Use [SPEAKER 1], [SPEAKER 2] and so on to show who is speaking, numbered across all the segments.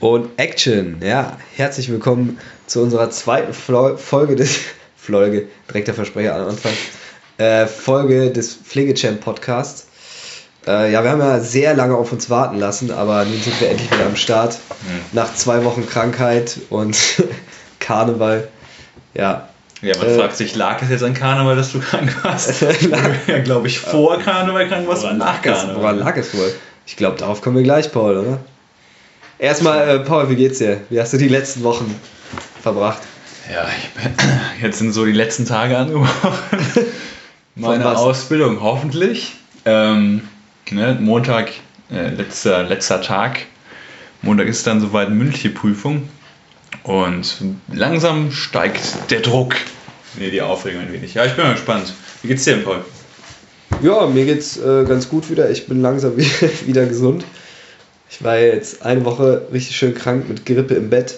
[SPEAKER 1] Und Action, ja, herzlich willkommen zu unserer zweiten Flo Folge des Folge, direkt der Versprecher am Anfang, äh, Folge des Pflegechamp Podcasts. Äh, ja, wir haben ja sehr lange auf uns warten lassen, aber nun sind wir endlich wieder am Start.
[SPEAKER 2] Mhm.
[SPEAKER 1] Nach zwei Wochen Krankheit und Karneval. Ja.
[SPEAKER 2] Ja, man
[SPEAKER 1] Äh,
[SPEAKER 2] fragt sich, lag es jetzt an Karneval, dass du krank warst? ja, glaube ich, vor Karneval krank warst und nach Karneval.
[SPEAKER 1] woran lag es wohl? Ich glaube, darauf kommen wir gleich, Paul, oder? Erstmal, äh, Paul, wie geht's dir? Wie hast du die letzten Wochen verbracht?
[SPEAKER 2] Ja, jetzt sind so die letzten Tage angebrochen. Meine? Ausbildung, hoffentlich. Ähm, ne, Montag, äh, letzter, letzter Tag. Montag ist dann soweit mündliche Prüfung. Und langsam steigt der Druck. Nee, die Aufregung ein wenig. Ja, ich bin mal gespannt. Wie geht's dir denn, Paul?
[SPEAKER 1] Ja, mir geht's äh, ganz gut wieder. Ich bin langsam wie- wieder gesund. Ich war jetzt eine Woche richtig schön krank mit Grippe im Bett.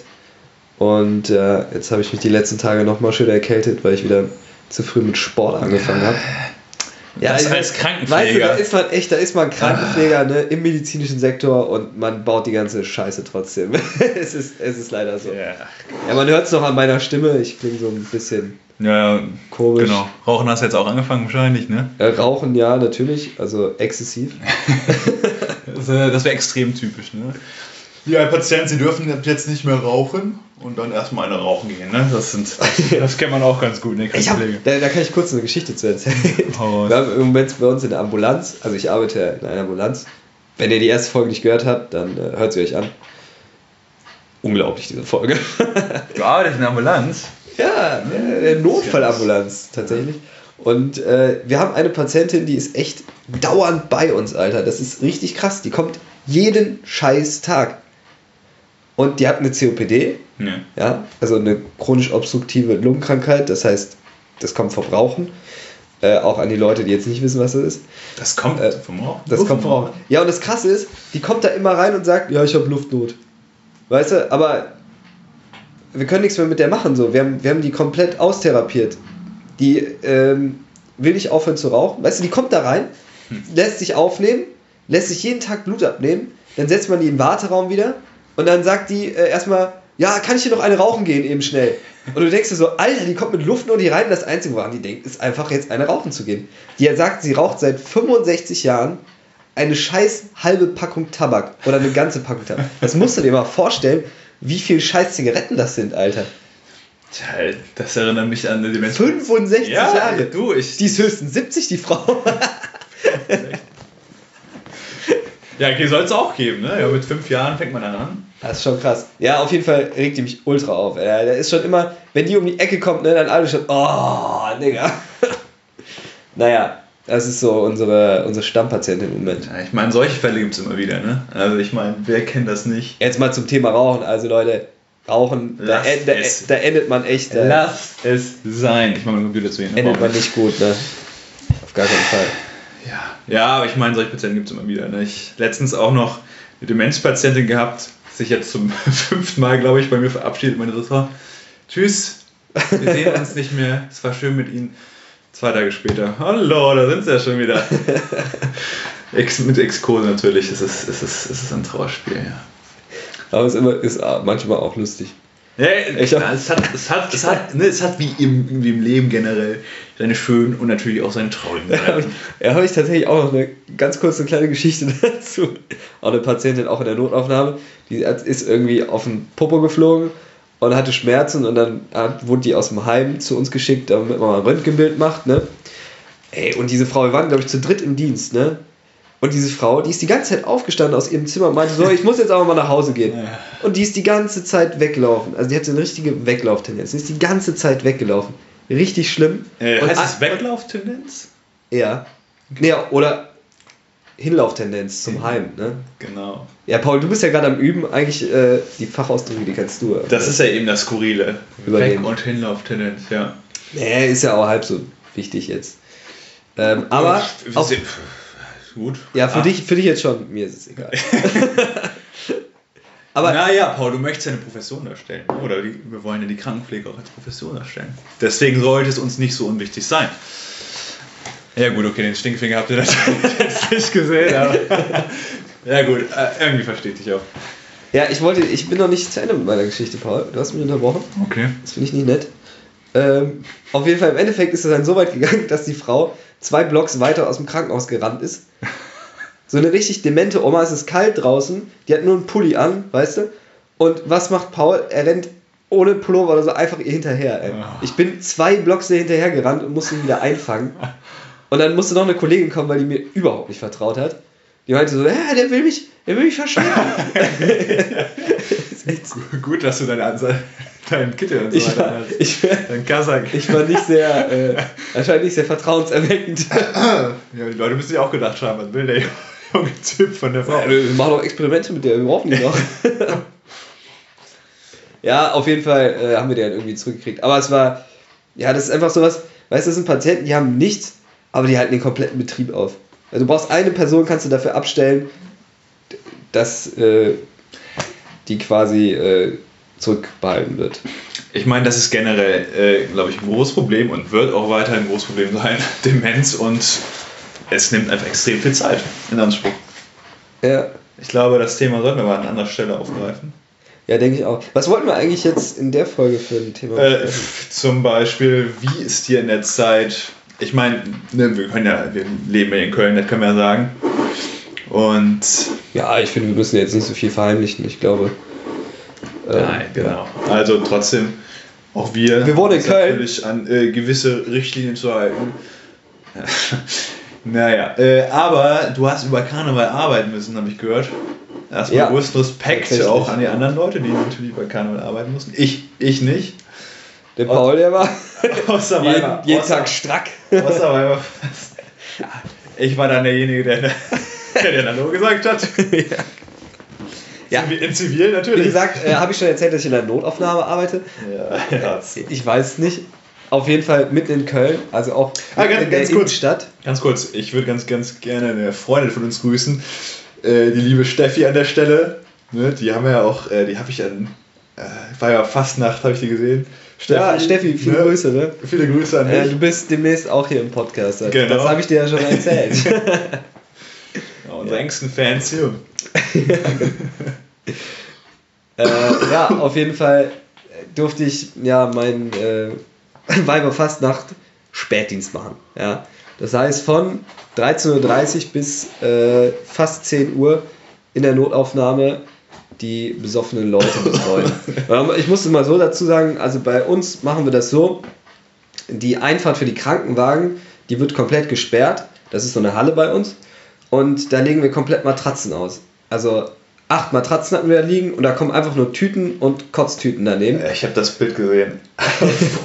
[SPEAKER 1] Und äh, jetzt habe ich mich die letzten Tage nochmal schön erkältet, weil ich wieder zu früh mit Sport angefangen habe.
[SPEAKER 2] Das
[SPEAKER 1] ich-
[SPEAKER 2] als
[SPEAKER 1] Weißt du, da
[SPEAKER 2] Krankenpfleger.
[SPEAKER 1] ist man echt, da ist man Krankenpfleger ne, im medizinischen Sektor und man baut die ganze Scheiße trotzdem. es, ist, es ist leider so.
[SPEAKER 2] Ja.
[SPEAKER 1] Ja, man hört es noch an meiner Stimme. Ich klinge so ein bisschen
[SPEAKER 2] Ja,
[SPEAKER 1] komisch.
[SPEAKER 2] genau. Rauchen hast du jetzt auch angefangen wahrscheinlich, ne?
[SPEAKER 1] Äh, Rauchen, ja, natürlich. Also exzessiv.
[SPEAKER 2] Das, äh, wäre extrem typisch, ne? Ja, Patienten, Sie dürfen jetzt nicht mehr rauchen und dann erstmal eine rauchen gehen, ne? Das, sind, das kennt man auch ganz gut, ne?
[SPEAKER 1] Ich hab,
[SPEAKER 2] Krankenpflege.
[SPEAKER 1] da, da kann ich kurz eine Geschichte zu erzählen.
[SPEAKER 2] Raus.
[SPEAKER 1] Wir haben im Moment bei uns in der Ambulanz, also ich arbeite ja in einer Ambulanz. Wenn ihr die erste Folge nicht gehört habt, dann äh, hört sie euch an. Unglaublich, diese Folge.
[SPEAKER 2] Du arbeitest in der Ambulanz?
[SPEAKER 1] ja, äh, der Notfallambulanz tatsächlich. Und äh, wir haben eine Patientin, die ist echt dauernd bei uns, Alter. Das ist richtig krass. Die kommt jeden scheiß Tag. Und die hat eine COPD,
[SPEAKER 2] Ne.
[SPEAKER 1] ja, also eine chronisch obstruktive Lungenkrankheit, das heißt, das kommt vom Rauchen. Äh, auch an die Leute, die jetzt nicht wissen, was das ist.
[SPEAKER 2] Das kommt
[SPEAKER 1] Äh,
[SPEAKER 2] vom Rauchen?
[SPEAKER 1] Das kommt vom Rauchen. Ja, und das Krasse ist, die kommt da immer rein und sagt, ja, ich habe Luftnot. Weißt du, aber wir können nichts mehr mit der machen. So. Wir, haben, wir haben die komplett austherapiert. Die ähm, will nicht aufhören zu rauchen. Weißt du, die kommt da rein, lässt sich aufnehmen, lässt sich jeden Tag Blut abnehmen, dann setzt man die in den Warteraum wieder und dann sagt die äh, erstmal, ja, kann ich hier noch eine rauchen gehen, eben schnell. Und du denkst dir so, Alter, die kommt mit Luftnot hier rein. Das Einzige, woran die denkt, ist einfach jetzt eine rauchen zu gehen. Die sagt, sie raucht seit 65 Jahren eine scheiß halbe Packung Tabak oder eine ganze Packung Tabak. Das musst du dir mal vorstellen, wie viel scheiß Zigaretten das sind, Alter.
[SPEAKER 2] Tja, das erinnert mich an die Menschen.
[SPEAKER 1] 65
[SPEAKER 2] Ja,
[SPEAKER 1] Jahre.
[SPEAKER 2] du, ich.
[SPEAKER 1] Die ist höchstens 70, die Frau.
[SPEAKER 2] Ja, okay, soll es auch geben, ne? Ja, mit fünf Jahren fängt man dann an.
[SPEAKER 1] Das ist schon krass. Ja, auf jeden Fall regt die mich ultra auf. Ja, der ist schon immer, wenn die um die Ecke kommt, ne, dann alle schon, oh, Digga. naja, das ist so unsere, unsere Stammpatientin im Moment.
[SPEAKER 2] Ja, ich meine, solche Fälle gibt es immer wieder, ne? Also ich meine, wer kennt das nicht?
[SPEAKER 1] Jetzt mal zum Thema Rauchen. Also Leute, Rauchen, da, en- da, da endet man echt, da
[SPEAKER 2] Lass es sein. Ich mache meinen Computer zu Ihnen.
[SPEAKER 1] endet man nicht gut, ne? Auf gar keinen Fall.
[SPEAKER 2] Ja, ja, aber ich meine, solche Patienten gibt es immer wieder. Ne? Ich letztens auch noch eine Demenzpatientin gehabt, sich jetzt zum fünften Mal, glaube ich, bei mir verabschiedet. Meine so, tschüss, wir sehen uns nicht mehr. Es war schön mit Ihnen. Zwei Tage später, hallo, da sind Sie ja schon wieder. Ex, mit Exkurse natürlich, es ist, es, ist, es ist ein Trauerspiel, ja.
[SPEAKER 1] Aber es ist, immer, ist manchmal auch lustig.
[SPEAKER 2] Ja,
[SPEAKER 1] Ich
[SPEAKER 2] klar,
[SPEAKER 1] hab-
[SPEAKER 2] es hat, es hat, es hat, ne, es hat wie im, wie im Leben generell seine schönen und natürlich auch seine traurigen
[SPEAKER 1] habe
[SPEAKER 2] Seiten.
[SPEAKER 1] ja, hab ich tatsächlich auch noch eine ganz kurze kleine Geschichte dazu. Auch eine Patientin, auch in der Notaufnahme, die ist irgendwie auf den Popo geflogen und hatte Schmerzen und dann wurde die aus dem Heim zu uns geschickt, damit man mal ein Röntgenbild macht, ne? Ey, und diese Frau, wir waren, glaube ich, zu dritt im Dienst, ne? Und diese Frau, die ist die ganze Zeit aufgestanden aus ihrem Zimmer und meinte so, ich muss jetzt aber mal nach Hause gehen.
[SPEAKER 2] Ja.
[SPEAKER 1] Und die ist die ganze Zeit weggelaufen. Also die hat so eine richtige Weglauftendenz. Die ist die ganze Zeit weggelaufen. Richtig schlimm.
[SPEAKER 2] Äh,
[SPEAKER 1] Und
[SPEAKER 2] heißt es Weglauftendenz?
[SPEAKER 1] ja. Nee, oder Hinlauftendenz zum Heim, ne?
[SPEAKER 2] Genau.
[SPEAKER 1] Ja, Paul, du bist ja gerade am Üben. Eigentlich äh, die Fachausdrücke, die kennst du.
[SPEAKER 2] Das ist ja eben das Skurrile.
[SPEAKER 1] Übernehmen.
[SPEAKER 2] Weg- und Hinlauftendenz, ja.
[SPEAKER 1] Nee, ist ja auch halb so wichtig jetzt. Ähm, aber
[SPEAKER 2] sind- gut.
[SPEAKER 1] ja, für
[SPEAKER 2] Ah.
[SPEAKER 1] dich, für dich jetzt schon. Mir ist es egal. aber
[SPEAKER 2] Naja, Paul, du möchtest ja eine Profession darstellen. Oder die, wir wollen ja die Krankenpflege auch als Profession darstellen. Deswegen sollte es uns nicht so unwichtig sein. Ja gut, okay, den Stinkfinger habt ihr natürlich jetzt nicht gesehen, aber... ja gut, äh, irgendwie versteht dich auch.
[SPEAKER 1] Ja, ich wollte, ich bin noch nicht zu Ende mit meiner Geschichte, Paul. Du hast mich unterbrochen.
[SPEAKER 2] Okay.
[SPEAKER 1] Das finde ich nicht nett. Ähm, auf jeden Fall, im Endeffekt ist es dann so weit gegangen, dass die Frau zwei Blocks weiter aus dem Krankenhaus gerannt ist. So eine richtig demente Oma, es ist kalt draußen, die hat nur einen Pulli an, weißt du? Und was macht Paul? Er rennt ohne Pullover oder so einfach ihr hinterher. Ey.
[SPEAKER 2] Ja.
[SPEAKER 1] Ich bin zwei Blocks ihr hinterher gerannt und musste ihn wieder einfangen. Und dann musste noch eine Kollegin kommen, weil die mir überhaupt nicht vertraut hat. Die meinte so, ja, der will mich, der will mich verschwinden. So.
[SPEAKER 2] Gut, dass du deine Anzahl, deinen Kittel und so
[SPEAKER 1] ich, war,
[SPEAKER 2] hast.
[SPEAKER 1] ich, war,
[SPEAKER 2] Dein Kasach.
[SPEAKER 1] ich war nicht sehr, äh, anscheinend nicht sehr vertrauenserweckend.
[SPEAKER 2] Ja, die Leute müssen sich auch gedacht haben, was will der junge Typ von der Frau?
[SPEAKER 1] Ja, wir machen doch Experimente mit der, wir brauchen die noch. ja, auf jeden Fall äh, haben wir den irgendwie zurückgekriegt. Aber es war, ja, das ist einfach sowas, weißt du, das sind Patienten, die haben nichts, aber die halten den kompletten Betrieb auf. Also du brauchst eine Person, kannst du dafür abstellen, dass äh, die quasi äh, zurückbehalten wird.
[SPEAKER 2] Ich meine, das ist generell, äh, glaube ich, ein großes Problem und wird auch weiterhin ein großes Problem sein. Demenz und es nimmt einfach extrem viel Zeit in Anspruch.
[SPEAKER 1] Ja,
[SPEAKER 2] Ich glaube, das Thema sollten wir mal an anderer Stelle aufgreifen.
[SPEAKER 1] ja denke ich auch. Was wollten wir eigentlich jetzt in der Folge für ein Thema
[SPEAKER 2] Äh, zum Beispiel, wie ist dir in der Zeit, ich meine, ne, wir können ja, wir leben ja in Köln, das können wir ja sagen. Und
[SPEAKER 1] Ja, ich finde, wir müssen jetzt nicht so viel verheimlichen. Ich glaube. äh,
[SPEAKER 2] Nein, genau. Also trotzdem, auch wir,
[SPEAKER 1] Wir Köln.
[SPEAKER 2] natürlich an äh, gewisse Richtlinien zu halten. naja, äh, aber du hast über Karneval arbeiten müssen, habe ich gehört. Erstmal
[SPEAKER 1] Ja,
[SPEAKER 2] größten Respekt auch an die anderen Leute, die natürlich bei Karneval arbeiten mussten. Ich, ich nicht.
[SPEAKER 1] Der Paul, der war
[SPEAKER 2] Außer
[SPEAKER 1] jeden, jeden
[SPEAKER 2] außer-
[SPEAKER 1] Tag strack.
[SPEAKER 2] Außer Weiber- ja, ich war dann derjenige, der, der den Hallo gesagt hat.
[SPEAKER 1] Ja.
[SPEAKER 2] In Zivil
[SPEAKER 1] Wie
[SPEAKER 2] natürlich.
[SPEAKER 1] gesagt, äh, habe ich schon erzählt, dass ich in der Notaufnahme arbeite.
[SPEAKER 2] Ja, ja.
[SPEAKER 1] Ich weiß nicht. Auf jeden Fall mitten in Köln, also auch
[SPEAKER 2] Ah, ganz-
[SPEAKER 1] in der
[SPEAKER 2] ganz kurz.
[SPEAKER 1] Innenstadt.
[SPEAKER 2] Ganz kurz, ich würde ganz, ganz gerne eine Freundin von uns grüßen. Äh, die liebe Steffi an der Stelle. Ne, die haben wir ja auch, äh, die habe ich an, äh, war ja Fastnacht, habe ich die gesehen.
[SPEAKER 1] ja, Steffi, viele
[SPEAKER 2] ne?
[SPEAKER 1] Grüße, ne?
[SPEAKER 2] Viele Grüße an dich.
[SPEAKER 1] Du bist demnächst auch hier im Podcast. Also
[SPEAKER 2] Genau.
[SPEAKER 1] Das habe ich dir ja schon erzählt.
[SPEAKER 2] ja, unsere engsten Fans hier.
[SPEAKER 1] äh, ja, auf jeden Fall durfte ich ja meinen äh, Weiberfastnacht Spätdienst machen. Ja. Das heißt von 13.30 Uhr bis äh, fast 10 Uhr in der Notaufnahme die besoffenen Leute betreuen. Ich musste mal so dazu sagen, also bei uns machen wir das so, die Einfahrt für die Krankenwagen, die wird komplett gesperrt. Das ist so eine Halle bei uns. Und da legen wir komplett Matratzen aus. Also acht Matratzen hatten wir da liegen und da kommen einfach nur Tüten und Kotztüten daneben.
[SPEAKER 2] Ich habe das Bild gesehen.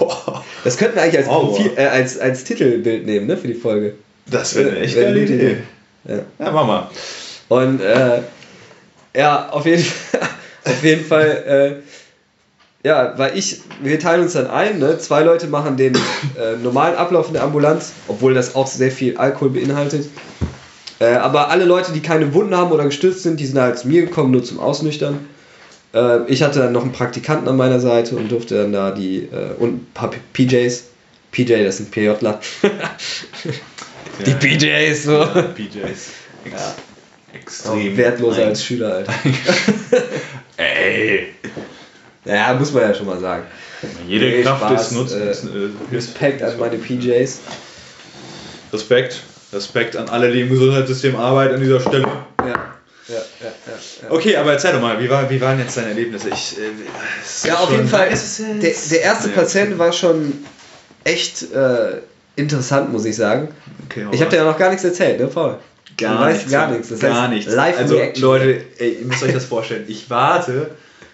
[SPEAKER 1] Das könnten wir eigentlich als. Profil, äh, als, als Titelbild nehmen, ne, für die Folge.
[SPEAKER 2] das wäre eine echt geile Idee.
[SPEAKER 1] Ja.
[SPEAKER 2] Ja, mach mal.
[SPEAKER 1] Und äh, ja, auf jeden Fall, auf jeden Fall äh, ja, weil ich, wir teilen uns dann ein, ne? zwei Leute machen den äh, normalen Ablauf in der Ambulanz, obwohl das auch sehr viel Alkohol beinhaltet. Äh, aber alle Leute, die keine Wunden haben oder gestürzt sind, die sind halt zu mir gekommen, nur zum Ausnüchtern. Äh, ich hatte dann noch einen Praktikanten an meiner Seite und durfte dann da die, äh, und ein paar PJs, PJ, das sind PJler. die. PJs, so.
[SPEAKER 2] Ja, PJs. Ex
[SPEAKER 1] Ja.
[SPEAKER 2] Extrem.
[SPEAKER 1] wertloser
[SPEAKER 2] Nein.
[SPEAKER 1] als Schüler, Alter.
[SPEAKER 2] Ey.
[SPEAKER 1] Ja, muss man ja schon mal sagen.
[SPEAKER 2] Jede
[SPEAKER 1] Nee,
[SPEAKER 2] Kraft
[SPEAKER 1] Spaß,
[SPEAKER 2] Nutzens.
[SPEAKER 1] äh,
[SPEAKER 2] äh,
[SPEAKER 1] Respekt an meine PJs.
[SPEAKER 2] Respekt. Respekt an alle, die im Gesundheitssystem arbeiten an dieser Stelle.
[SPEAKER 1] Ja, ja, ja, ja.
[SPEAKER 2] Okay, aber erzähl doch mal, wie, war, wie waren jetzt deine Erlebnisse? Ich, äh,
[SPEAKER 1] Ja, auf jeden Fall. Der, der erste Patient war schon echt äh, interessant, muss ich sagen.
[SPEAKER 2] Okay,
[SPEAKER 1] Ich habe dir ja noch gar nichts erzählt, ne, Paul?
[SPEAKER 2] gar
[SPEAKER 1] du weißt
[SPEAKER 2] nichts,
[SPEAKER 1] gar nichts. Das
[SPEAKER 2] gar
[SPEAKER 1] heißt,
[SPEAKER 2] nichts.
[SPEAKER 1] Live
[SPEAKER 2] also,
[SPEAKER 1] Reaction.
[SPEAKER 2] Leute, ey, ihr müsst euch das vorstellen. Ich warte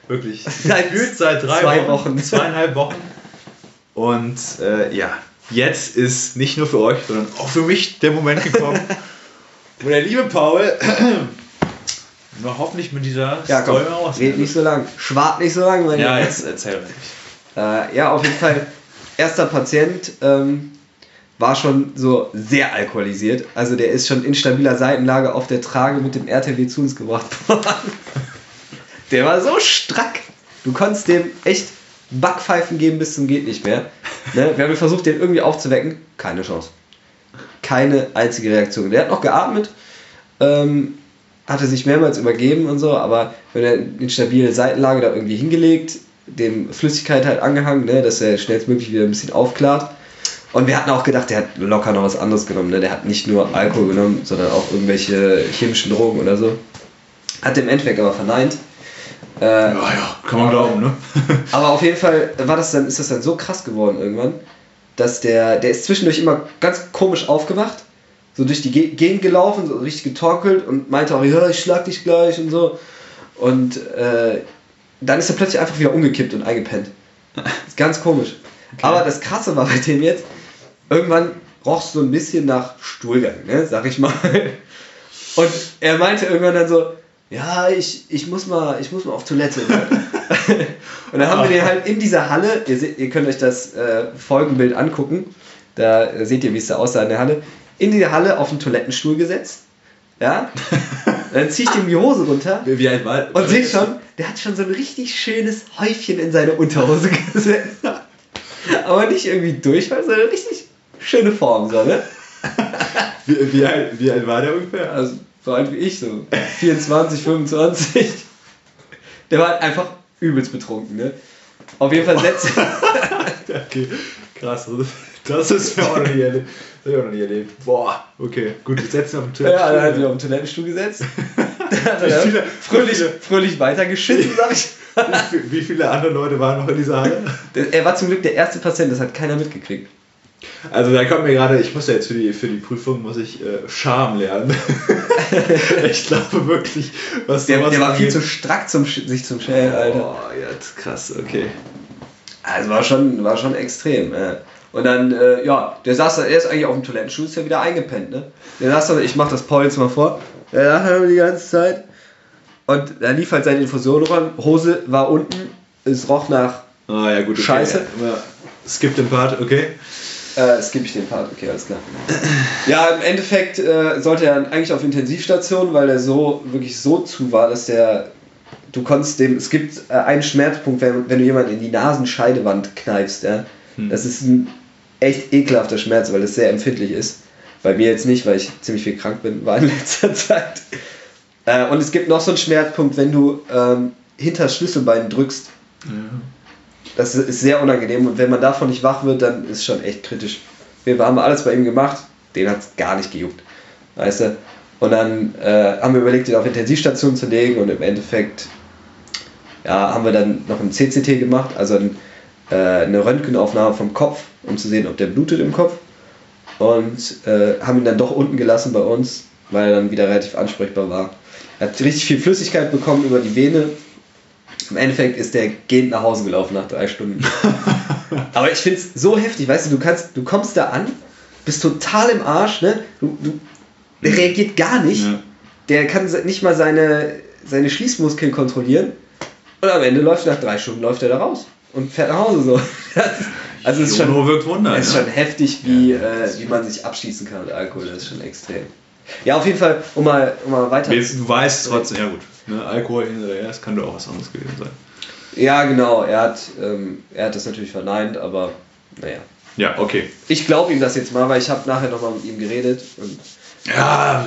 [SPEAKER 2] wirklich
[SPEAKER 1] Seit
[SPEAKER 2] seit drei
[SPEAKER 1] zwei
[SPEAKER 2] Wochen,
[SPEAKER 1] Wochen.
[SPEAKER 2] zweieinhalb Wochen. Und äh, ja, jetzt ist nicht nur für euch, sondern auch für mich der Moment gekommen, wo der liebe Paul noch hoffentlich mit dieser
[SPEAKER 1] Ja, komm,
[SPEAKER 2] Story raus.
[SPEAKER 1] red nicht so lang. Schwart nicht so lang, mein
[SPEAKER 2] Ja, jetzt erzähl nicht.
[SPEAKER 1] Äh, ja, auf jeden Fall. Erster Patient ähm, war schon so sehr alkoholisiert. Also der ist schon in stabiler Seitenlage auf der Trage mit dem RTW zu uns gebracht worden. Der war so strack. Du konntest dem echt Backpfeifen geben bis zum geht nicht mehr. Ne? Wir haben versucht, den irgendwie aufzuwecken. Keine Chance. Keine einzige Reaktion. Der hat noch geatmet. Ähm, hatte sich mehrmals übergeben und so, aber wenn er in stabile Seitenlage da irgendwie hingelegt, dem Flüssigkeit halt angehangen, ne, dass er schnellstmöglich wieder ein bisschen aufklart. Und wir hatten auch gedacht, der hat locker noch was anderes genommen. Ne? Der hat nicht nur Alkohol genommen, sondern auch irgendwelche chemischen Drogen oder so. Hat im Endeffekt aber verneint. Äh,
[SPEAKER 2] Ja, ja, kann man glauben, ne?
[SPEAKER 1] aber auf jeden Fall war das dann, ist das dann so krass geworden irgendwann, dass der, der ist zwischendurch immer ganz komisch aufgewacht, so durch die Ge- Gegend gelaufen, so richtig getorkelt und meinte auch, ja, ich schlag dich gleich und so. Und äh, dann ist er plötzlich einfach wieder umgekippt und eingepennt. Ist ganz komisch. Aber das Krasse war bei dem jetzt, irgendwann roch es so ein bisschen nach Stuhlgang, ne, sag ich mal. Und er meinte irgendwann dann so, ja, ich, ich, muss, mal, ich muss mal auf Toilette. Ne? Und dann haben wir den halt in dieser Halle, ihr, seht, ihr könnt euch das äh, Folgenbild angucken, da äh, seht ihr, wie es da aussah in der Halle, in die Halle auf den Toilettenstuhl gesetzt. Ja? Dann ziehe ich ihm die Hose runter
[SPEAKER 2] Wie, wie alt war
[SPEAKER 1] und seht schon, der hat schon so ein richtig schönes Häufchen in seine Unterhose gesetzt. Aber nicht irgendwie Durchfall, sondern richtig schöne Form, so, ne?
[SPEAKER 2] Wie, wie, alt, wie alt war der ungefähr?
[SPEAKER 1] Also so alt wie ich, so 24, 25. Der war halt einfach übelst betrunken, ne? Auf jeden Fall setzt
[SPEAKER 2] Okay, krass. Das ist mir auch noch nie erlebt. Das hab ich auch noch nie erlebt. Boah, okay. Gut, wir setzen auf den Tisch.
[SPEAKER 1] Ja, dann hat sich auf den Toilettenstuhl gesetzt. Dann hat
[SPEAKER 2] viele-
[SPEAKER 1] fröhlich,
[SPEAKER 2] viele-
[SPEAKER 1] fröhlich weitergeschissen, sag ich.
[SPEAKER 2] Wie, wie viele andere Leute waren noch in dieser Halle?
[SPEAKER 1] Er war zum Glück der erste Patient, das hat keiner mitgekriegt.
[SPEAKER 2] Also da kommt mir gerade, ich muss ja jetzt für die, für die Prüfung, muss ich äh, Scham lernen. ich glaube wirklich, was
[SPEAKER 1] Der, der war viel zu strack, zum, sich zum Schälen, Alter.
[SPEAKER 2] Oh, jetzt krass, okay.
[SPEAKER 1] Also war schon, war schon extrem. Ja. Und dann, äh, ja, der saß da, er ist eigentlich auf dem Toilettenstuhl, ist ja wieder eingepennt, ne? Der saß da, ich mach das Paul jetzt mal vor, der lag da die ganze Zeit und da lief halt seine Infusion ran, Hose war unten, es roch nach,
[SPEAKER 2] Ah ja, gut, okay.
[SPEAKER 1] Scheiße.
[SPEAKER 2] Ja, skip den Part, okay.
[SPEAKER 1] Äh, skippe ich den Part, okay, alles klar. Ja, im Endeffekt äh, sollte er eigentlich auf Intensivstation, weil er so, wirklich so zu war, dass der, du konntest dem, es gibt äh, einen Schmerzpunkt, wenn, wenn du jemanden in die Nasenscheidewand kneipst, ja.
[SPEAKER 2] Hm.
[SPEAKER 1] Das ist ein echt ekelhafter Schmerz, weil das sehr empfindlich ist. Bei mir jetzt nicht, weil ich ziemlich viel krank bin, war in letzter Zeit. Äh, und es gibt noch so einen Schmerzpunkt, wenn du ähm, hinter das Schlüsselbein drückst.
[SPEAKER 2] Ja.
[SPEAKER 1] Das ist sehr unangenehm und wenn man davon nicht wach wird, dann ist schon echt kritisch. Wir haben alles bei ihm gemacht, den hat es gar nicht gejuckt. Weißt du? Und dann äh, haben wir überlegt, ihn auf Intensivstation zu legen und im Endeffekt ja, haben wir dann noch ein CCT gemacht, also ein, äh, eine Röntgenaufnahme vom Kopf, um zu sehen, ob der blutet im Kopf. Und äh, haben ihn dann doch unten gelassen bei uns, weil er dann wieder relativ ansprechbar war. Er hat richtig viel Flüssigkeit bekommen über die Vene. Im Endeffekt ist der gehend nach Hause gelaufen nach drei Stunden. Aber ich finde es so heftig, weißt du, du kannst, du kommst da an, bist total im Arsch, ne? Du, du, der reagiert gar nicht.
[SPEAKER 2] Ja.
[SPEAKER 1] Der kann nicht mal seine, seine Schließmuskeln kontrollieren. Und am Ende läuft nach drei Stunden läuft er da raus und fährt nach Hause so. Das, also es ist schon,
[SPEAKER 2] wirkt Wunder.
[SPEAKER 1] ist
[SPEAKER 2] ja.
[SPEAKER 1] schon heftig, wie, äh, wie man sich abschießen kann mit Alkohol. Das ist schon extrem. Ja, auf jeden Fall, um mal, um mal weiter.
[SPEAKER 2] Du weißt trotzdem, ja gut, ne, Alkohol hinterher, es kann doch auch was anderes gewesen sein.
[SPEAKER 1] Ja, genau. Er hat, ähm, er hat das natürlich verneint, aber naja.
[SPEAKER 2] Ja, okay.
[SPEAKER 1] Ich glaube ihm das jetzt mal, weil ich habe nachher nochmal mit ihm geredet. Und,
[SPEAKER 2] Ja,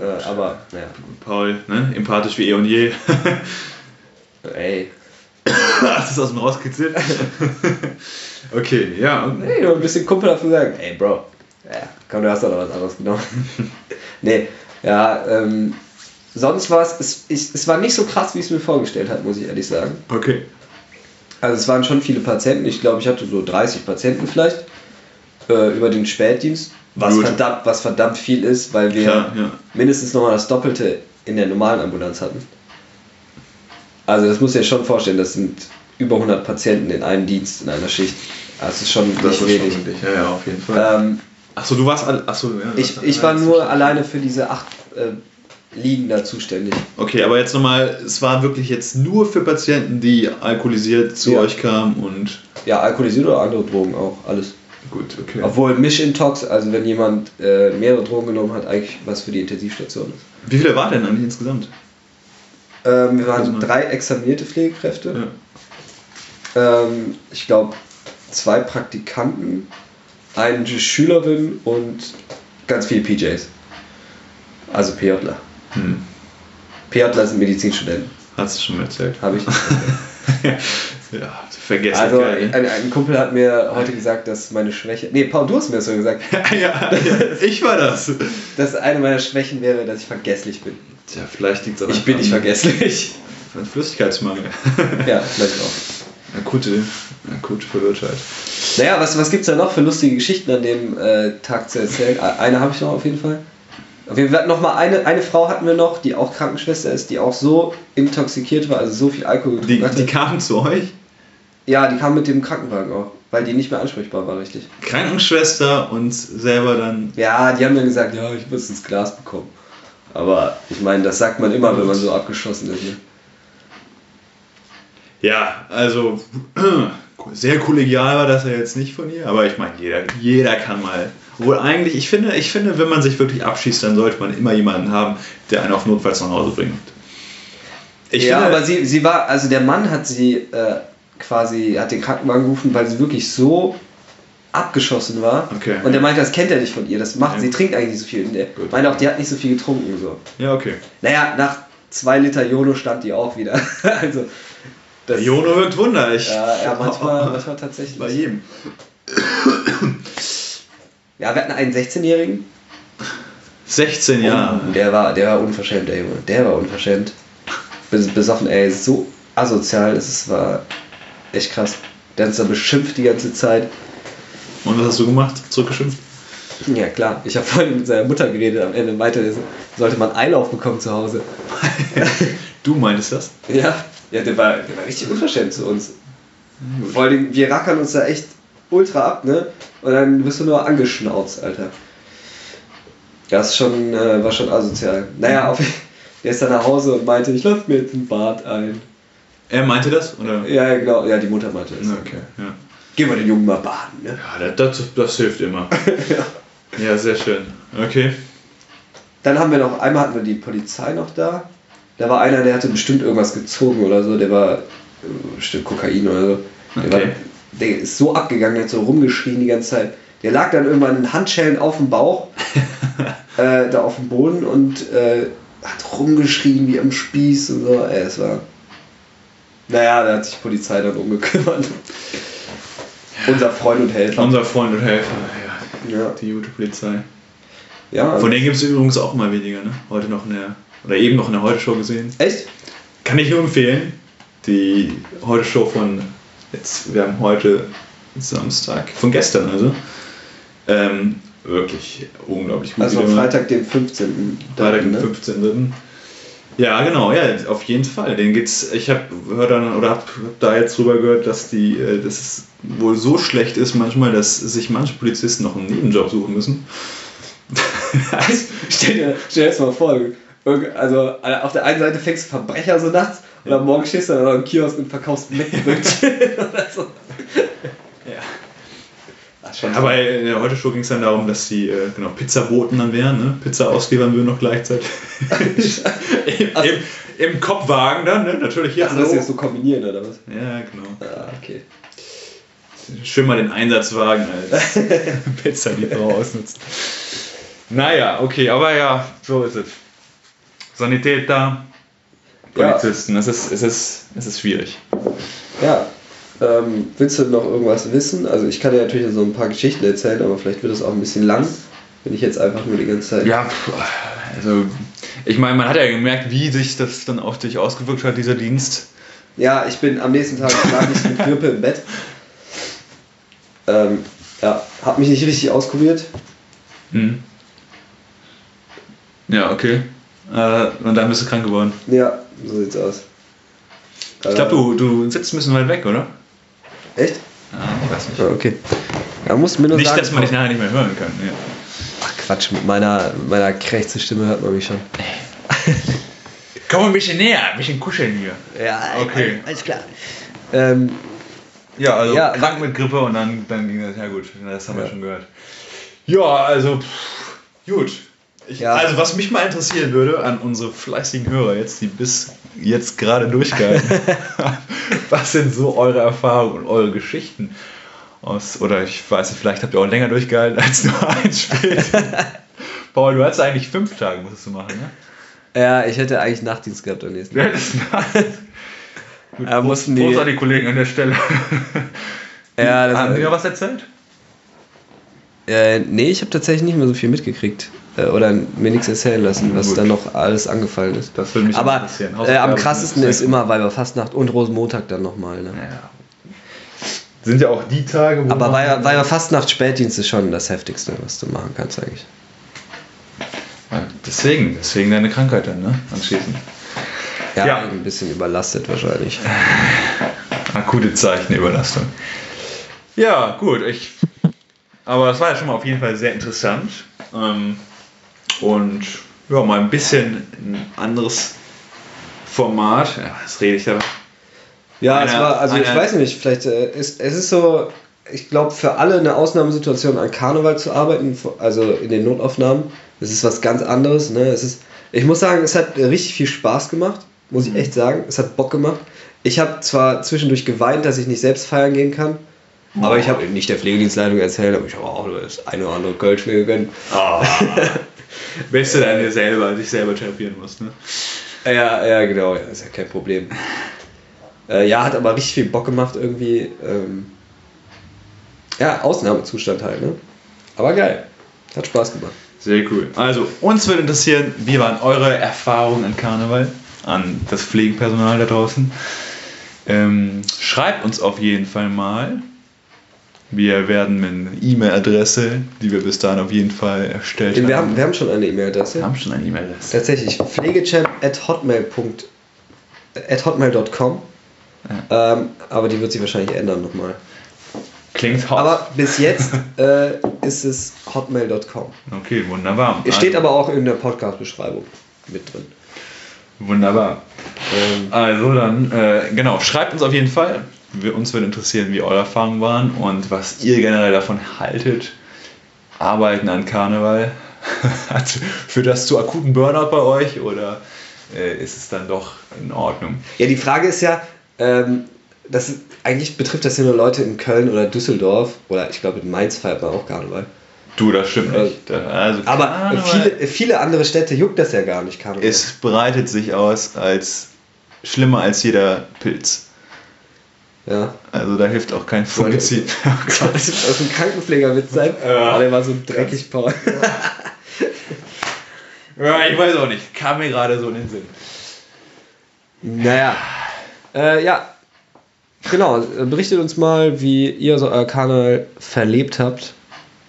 [SPEAKER 1] äh, aber naja,
[SPEAKER 2] Paul, ne, empathisch wie eh und je.
[SPEAKER 1] ey.
[SPEAKER 2] Hast du es aus dem rauskitzelt? okay, ja.
[SPEAKER 1] Nee, nur ein bisschen kumpelhaft sagen, ey Bro, ja, komm, du hast doch noch was anderes genommen. nee, ja, ähm, sonst war es, es, ich, es war nicht so krass, wie ich es mir vorgestellt habe, muss ich ehrlich sagen.
[SPEAKER 2] Okay.
[SPEAKER 1] Also es waren schon viele Patienten, ich glaube, ich hatte so 30 Patienten vielleicht äh, über den Spätdienst, was
[SPEAKER 2] Gut.
[SPEAKER 1] verdammt, was verdammt viel ist, weil wir
[SPEAKER 2] Klar, ja.
[SPEAKER 1] mindestens nochmal das Doppelte in der normalen Ambulanz hatten. Also das muss ich dir schon vorstellen, das sind über 100 Patienten in einem Dienst, in einer Schicht. Das ist schon
[SPEAKER 2] Das
[SPEAKER 1] nicht
[SPEAKER 2] ist schon
[SPEAKER 1] wenig.
[SPEAKER 2] wirklich, ja, ja, auf jeden Fall.
[SPEAKER 1] Ähm,
[SPEAKER 2] Achso, du warst achso, ja.
[SPEAKER 1] ich, ich war nur alleine für diese acht äh, Liegen da zuständig.
[SPEAKER 2] Okay, aber jetzt nochmal, es war wirklich jetzt nur für Patienten, die alkoholisiert zu
[SPEAKER 1] Ja.
[SPEAKER 2] euch kamen und.
[SPEAKER 1] Ja, alkoholisiert oder andere Drogen auch, alles.
[SPEAKER 2] Gut, okay.
[SPEAKER 1] Obwohl Mischintox, also wenn jemand äh, mehrere Drogen genommen hat, eigentlich was für die Intensivstation ist.
[SPEAKER 2] Wie viele war denn eigentlich insgesamt?
[SPEAKER 1] Ähm, wir waren
[SPEAKER 2] Also-
[SPEAKER 1] drei examinierte Pflegekräfte.
[SPEAKER 2] Ja.
[SPEAKER 1] Ähm, ich glaube, zwei Praktikanten, eine Schülerin und ganz viele PJs. Also PJler.
[SPEAKER 2] Hm.
[SPEAKER 1] PJler sind Medizinstudenten.
[SPEAKER 2] Hast du schon erzählt.
[SPEAKER 1] Habe ich.
[SPEAKER 2] ja, vergessen.
[SPEAKER 1] Also ein, ein Kumpel hat mir heute gesagt, dass meine Schwäche. Nee, Paul, du hast mir das so gesagt.
[SPEAKER 2] ja, ja, ich war das.
[SPEAKER 1] Dass eine meiner Schwächen wäre, dass ich vergesslich bin.
[SPEAKER 2] Tja, vielleicht liegt es
[SPEAKER 1] Ich bin nicht vergesslich.
[SPEAKER 2] An Flüssigkeitsmangel.
[SPEAKER 1] Ja, vielleicht auch.
[SPEAKER 2] Akute, akute Verwirrtheit.
[SPEAKER 1] Naja, was, was gibt es da noch für lustige Geschichten an dem äh, Tag zu erzählen? Äh, Eine habe ich noch auf jeden Fall. Auf jeden Fall noch mal eine, eine Frau hatten wir noch, die auch Krankenschwester ist, die auch so intoxikiert war, also so viel Alkohol
[SPEAKER 2] Die,
[SPEAKER 1] getrunken hatte.
[SPEAKER 2] die kamen zu euch,
[SPEAKER 1] ja, die kam mit dem Krankenwagen auch, weil die nicht mehr ansprechbar war, richtig.
[SPEAKER 2] Krankenschwester und selber dann.
[SPEAKER 1] Ja, die haben dann gesagt, ja, ich muss ins Glas bekommen. Aber ich meine, das sagt man immer, wenn man so abgeschossen ist. Ne?
[SPEAKER 2] Ja, also sehr kollegial war das ja jetzt nicht von ihr, aber ich meine, jeder, jeder kann mal. Obwohl eigentlich, ich finde, ich finde, wenn man sich wirklich abschießt, dann sollte man immer jemanden haben, der einen auf notfalls nach Hause bringt. Ich
[SPEAKER 1] ja,
[SPEAKER 2] finde,
[SPEAKER 1] aber sie, sie war, also der Mann hat sie äh, quasi, hat den Krankenwagen gerufen, weil sie wirklich so abgeschossen war.
[SPEAKER 2] Okay.
[SPEAKER 1] Und er meinte, das kennt er nicht von ihr. Das macht,
[SPEAKER 2] Ja.
[SPEAKER 1] sie trinkt eigentlich nicht so viel. Und er
[SPEAKER 2] Gut.
[SPEAKER 1] meinte auch, die hat nicht so viel getrunken. So.
[SPEAKER 2] Ja, okay.
[SPEAKER 1] Naja, nach zwei Liter Jono stand die auch wieder. also,
[SPEAKER 2] Der Jono wirkt Wunder. Ich,
[SPEAKER 1] ja, ja, manchmal, manchmal tatsächlich.
[SPEAKER 2] Bei jedem.
[SPEAKER 1] Ja, wir hatten einen 16-Jährigen.
[SPEAKER 2] 16 Jahre.
[SPEAKER 1] Oh, der war, der war unverschämt, der Junge. Der war unverschämt. Bes besoffen, ey, so asozial, das war echt krass. Der hat uns da beschimpft die ganze Zeit.
[SPEAKER 2] Und was hast du gemacht? Zurückgeschimpft?
[SPEAKER 1] Ja klar, ich habe vorhin mit seiner Mutter geredet, am Ende meinte er, sollte man Eilauf bekommen zu Hause.
[SPEAKER 2] Du meintest das?
[SPEAKER 1] Ja, ja der, war, der war richtig unverschämt zu uns. Vor allem, wir rackern uns da echt ultra ab, ne? Und dann bist du nur angeschnauzt, Alter. Das ist schon, äh, war schon asozial. Naja, auf, der ist dann nach Hause und meinte, ich lasse mir jetzt ein Bad ein.
[SPEAKER 2] Er meinte das? Oder?
[SPEAKER 1] Ja, genau, ja, die Mutter meinte das.
[SPEAKER 2] Okay, ja.
[SPEAKER 1] Gehen wir den Jungen mal baden, ne?
[SPEAKER 2] Ja, das, das, das hilft immer. ja, sehr schön. Okay.
[SPEAKER 1] Dann haben wir noch, einmal hatten wir die Polizei noch da. Da war einer, der hatte bestimmt irgendwas gezogen oder so, der war äh, bestimmt Kokain oder so. Der,
[SPEAKER 2] Okay.
[SPEAKER 1] war, der ist so abgegangen, der hat so rumgeschrien die ganze Zeit. Der lag dann irgendwann in Handschellen auf dem Bauch, äh, da auf dem Boden und äh, hat rumgeschrien wie am Spieß und so. Ey, es war. Naja, da hat sich die Polizei dann umgekümmert. Unser Freund und Helfer.
[SPEAKER 2] Unser Freund und Helfer, ja.
[SPEAKER 1] Ja,
[SPEAKER 2] Die gute Polizei.
[SPEAKER 1] ja.
[SPEAKER 2] Von denen gibt es übrigens auch immer weniger, ne? Heute noch in der, oder eben noch in der Heute-Show gesehen.
[SPEAKER 1] Echt?
[SPEAKER 2] Kann ich nur empfehlen. Die Heute-Show von, jetzt, wir haben heute Samstag, von gestern also. Ähm, wirklich unglaublich gut.
[SPEAKER 1] Also am. Freitag, den 15.
[SPEAKER 2] Freitag, den
[SPEAKER 1] ne?
[SPEAKER 2] 15. Ja, genau, ja, auf jeden Fall. Den geht's, ich habe hör dann oder hab, hab da jetzt drüber gehört, dass die, äh, dass es wohl so schlecht ist manchmal, dass sich manche Polizisten noch einen Nebenjob suchen müssen.
[SPEAKER 1] stell, dir, stell dir das mal vor, also äh, auf der einen Seite fängst du Verbrecher so nachts und am Morgen stehst du dann am Kiosk und verkaufst Mettbrötchen oder so.
[SPEAKER 2] Ja. Aber in der Heute-Show ging es dann darum, dass die äh, genau, Pizzaboten dann wären, ne? Pizza ausliefern würden noch gleichzeitig. Im,
[SPEAKER 1] Also-
[SPEAKER 2] im, Im Kopfwagen dann, ne? Natürlich hier.
[SPEAKER 1] Also das jetzt so kombinieren oder was?
[SPEAKER 2] Ja, genau.
[SPEAKER 1] Ah, okay.
[SPEAKER 2] Schön mal den Einsatzwagen als Pizzalieferer ausnutzen. Naja, okay, aber ja, so ist es. Sanitäter,
[SPEAKER 1] Ja.
[SPEAKER 2] Polizisten, es, ist, es, ist, es ist schwierig.
[SPEAKER 1] Ja. Ähm, willst du noch irgendwas wissen? Also ich kann dir natürlich so ein paar Geschichten erzählen, aber vielleicht wird es auch ein bisschen lang, wenn ich jetzt einfach nur die ganze Zeit.
[SPEAKER 2] Ja, also ich meine, man hat ja gemerkt, wie sich das dann auf dich ausgewirkt hat, dieser Dienst.
[SPEAKER 1] Ja, ich bin am nächsten Tag lag ich mit Grippe im Bett. Ähm, ja, hab mich nicht richtig auskuriert.
[SPEAKER 2] Mhm. Ja, okay. Äh, und dann bist du krank geworden.
[SPEAKER 1] Ja, so sieht's aus.
[SPEAKER 2] Ich glaube, du, du sitzt ein bisschen weit weg, oder?
[SPEAKER 1] Echt?
[SPEAKER 2] Ja, ich weiß nicht.
[SPEAKER 1] Okay. Ja, musst mir nur
[SPEAKER 2] Nicht,
[SPEAKER 1] sagen.
[SPEAKER 2] dass man dich nachher nicht mehr hören kann. Ja.
[SPEAKER 1] Ach Quatsch, mit meiner, mit meiner Krächzestimme hört man mich schon.
[SPEAKER 2] Komm ein bisschen näher, ein bisschen kuscheln hier.
[SPEAKER 1] Ja,
[SPEAKER 2] Okay.
[SPEAKER 1] alles klar. Ähm,
[SPEAKER 2] Ja, also
[SPEAKER 1] Ja,
[SPEAKER 2] krank mit Grippe und dann, dann ging das ja gut. Das haben wir
[SPEAKER 1] Ja.
[SPEAKER 2] schon gehört. Ja, also pff, gut. Ich,
[SPEAKER 1] Ja.
[SPEAKER 2] Also was mich mal interessieren würde an unsere fleißigen Hörer jetzt, die bis jetzt gerade durchgehalten haben, was sind so eure Erfahrungen und eure Geschichten aus, oder ich weiß nicht, vielleicht habt ihr auch länger durchgehalten als nur ein Spiel. Paul, du hattest eigentlich fünf Tage, musstest du machen, ne?
[SPEAKER 1] Ja, ich hätte eigentlich Nachtdienst gehabt am nächsten
[SPEAKER 2] Ja,
[SPEAKER 1] Tag.
[SPEAKER 2] das Gut,
[SPEAKER 1] Ja, mussten die-
[SPEAKER 2] an die Kollegen an der Stelle.
[SPEAKER 1] Ja, das-
[SPEAKER 2] Haben die noch was erzählt?
[SPEAKER 1] Äh, nee, ich habe tatsächlich nicht mehr so viel mitgekriegt. Äh, oder mir nichts erzählen lassen, was
[SPEAKER 2] Gut.
[SPEAKER 1] da noch alles angefallen ist.
[SPEAKER 2] Das würde mich
[SPEAKER 1] Aber
[SPEAKER 2] interessieren.
[SPEAKER 1] äh, am krassesten ist immer Weiberfastnacht und Rosenmontag dann nochmal. Ne?
[SPEAKER 2] Ja. Sind ja auch die Tage, wo
[SPEAKER 1] Aber Weiber, Weiberfastnacht Spätdienst ist schon das Heftigste, was du machen kannst eigentlich.
[SPEAKER 2] Ja, Deswegen, deswegen deine Krankheit dann, ne? Anschließend.
[SPEAKER 1] Ja,
[SPEAKER 2] Ja.
[SPEAKER 1] ein bisschen überlastet wahrscheinlich.
[SPEAKER 2] Akute Zeichenüberlastung. Ja, gut. Ich, aber das war ja schon mal auf jeden Fall sehr interessant. Ähm, und ja, mal ein bisschen ein anderes Format. Ja, was rede ich da?
[SPEAKER 1] Ja,
[SPEAKER 2] Einer-
[SPEAKER 1] es war, also ich
[SPEAKER 2] einer-
[SPEAKER 1] weiß nicht, vielleicht äh, ist es ist so, ich glaube für alle eine Ausnahmesituation an Karneval zu arbeiten, also in den Notaufnahmen, das ist was ganz anderes. Ne? Es ist, ich muss sagen, es hat richtig viel Spaß gemacht, muss ich echt sagen. Es hat Bock gemacht. Ich habe zwar zwischendurch geweint, dass ich nicht selbst feiern gehen kann, aber ich habe nicht der Pflegedienstleitung erzählt, aber ich habe auch das eine oder andere Kölsch mir gegönnt.
[SPEAKER 2] Ah. Beste dann dir selber, sich selber therapieren musst, ne?
[SPEAKER 1] Ja, ja, genau, ja, ist ja kein Problem. Äh, ja, hat aber richtig viel Bock gemacht irgendwie. Ähm, ja, Ausnahmezustand halt, ne? Aber geil. Hat Spaß gemacht.
[SPEAKER 2] Sehr cool. Also, uns würde interessieren, wie waren eure Erfahrungen an Karneval, an das Pflegepersonal da draußen? Ähm, schreibt uns auf jeden Fall mal. Wir werden mit einer E-Mail-Adresse, die wir bis dahin auf jeden Fall erstellt
[SPEAKER 1] Wir
[SPEAKER 2] haben.
[SPEAKER 1] haben, wir haben schon eine E-Mail-Adresse.
[SPEAKER 2] wir haben schon eine E-Mail-Adresse.
[SPEAKER 1] Tatsächlich, pflegechamp at hotmail. at hotmail.com. Ähm, aber die wird sich wahrscheinlich ändern nochmal.
[SPEAKER 2] Klingt hot.
[SPEAKER 1] Aber bis jetzt äh, ist es hotmail.com.
[SPEAKER 2] okay, wunderbar.
[SPEAKER 1] Es steht
[SPEAKER 2] also,
[SPEAKER 1] aber auch in der Podcast-Beschreibung mit drin.
[SPEAKER 2] Wunderbar.
[SPEAKER 1] Ähm,
[SPEAKER 2] Also dann, äh, genau, schreibt uns auf jeden Fall. Wir, uns würde interessieren, wie eure Erfahrungen waren und was ihr generell davon haltet. Arbeiten an Karneval. Hat- Führt das zu akuten Burnout bei euch oder äh, ist es dann doch in Ordnung?
[SPEAKER 1] Ja, die Frage ist ja, ähm, das eigentlich betrifft das ja nur Leute in Köln oder Düsseldorf oder ich glaube in Mainz feiert man auch Karneval.
[SPEAKER 2] Du, das stimmt nicht. Da- Also
[SPEAKER 1] Aber viele, viele andere Städte juckt das ja gar nicht, Karneval.
[SPEAKER 2] es breitet sich aus als schlimmer als jeder Pilz.
[SPEAKER 1] Ja.
[SPEAKER 2] Also da hilft auch kein Fungizid.
[SPEAKER 1] Das aus dem Krankenpflegerwitz sein?
[SPEAKER 2] Ja.
[SPEAKER 1] Oh, der war so dreckig, Paul.
[SPEAKER 2] ja, ich weiß auch nicht. Kam mir gerade so in den Sinn.
[SPEAKER 1] naja. Äh, ja. Genau, berichtet uns mal, wie ihr so euer Karneval verlebt habt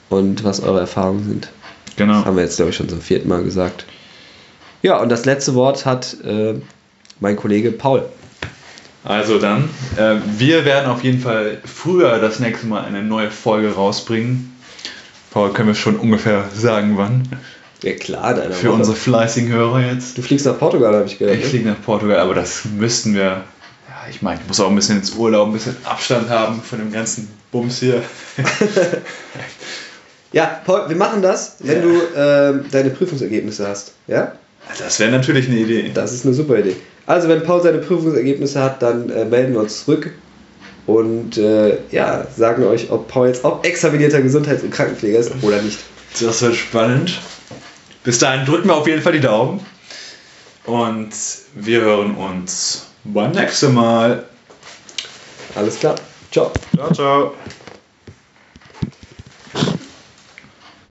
[SPEAKER 1] und was eure Erfahrungen sind.
[SPEAKER 2] Genau.
[SPEAKER 1] Haben wir jetzt, glaube ich, schon zum vierten Mal gesagt. Ja, und das letzte Wort hat äh, mein Kollege Paul.
[SPEAKER 2] Also dann, äh, wir werden auf jeden Fall früher das nächste Mal eine neue Folge rausbringen. Paul, können wir schon ungefähr sagen, wann?
[SPEAKER 1] Ja, klar, in einer
[SPEAKER 2] Für
[SPEAKER 1] Woche.
[SPEAKER 2] unsere fleißigen Hörer jetzt.
[SPEAKER 1] Du fliegst nach Portugal, habe ich gehört.
[SPEAKER 2] Ich
[SPEAKER 1] ne?
[SPEAKER 2] fliege nach Portugal, aber das müssten wir. Ja, ich meine, ich muss auch ein bisschen ins Urlaub, ein bisschen Abstand haben von dem ganzen Bums hier.
[SPEAKER 1] Ja, Paul, wir machen das, wenn
[SPEAKER 2] Ja.
[SPEAKER 1] du ähm, deine Prüfungsergebnisse hast. Ja?
[SPEAKER 2] Das wäre natürlich eine Idee.
[SPEAKER 1] Das ist eine super Idee. Also, wenn Paul seine Prüfungsergebnisse hat, dann äh, melden wir uns zurück und äh, ja, sagen euch, ob Paul jetzt auch examinierter Gesundheits- und Krankenpfleger ist oder nicht.
[SPEAKER 2] Das wird spannend. Bis dahin drücken wir auf jeden Fall die Daumen. Und wir hören uns beim nächsten Mal.
[SPEAKER 1] Alles klar. Ciao.
[SPEAKER 2] Ciao, ciao.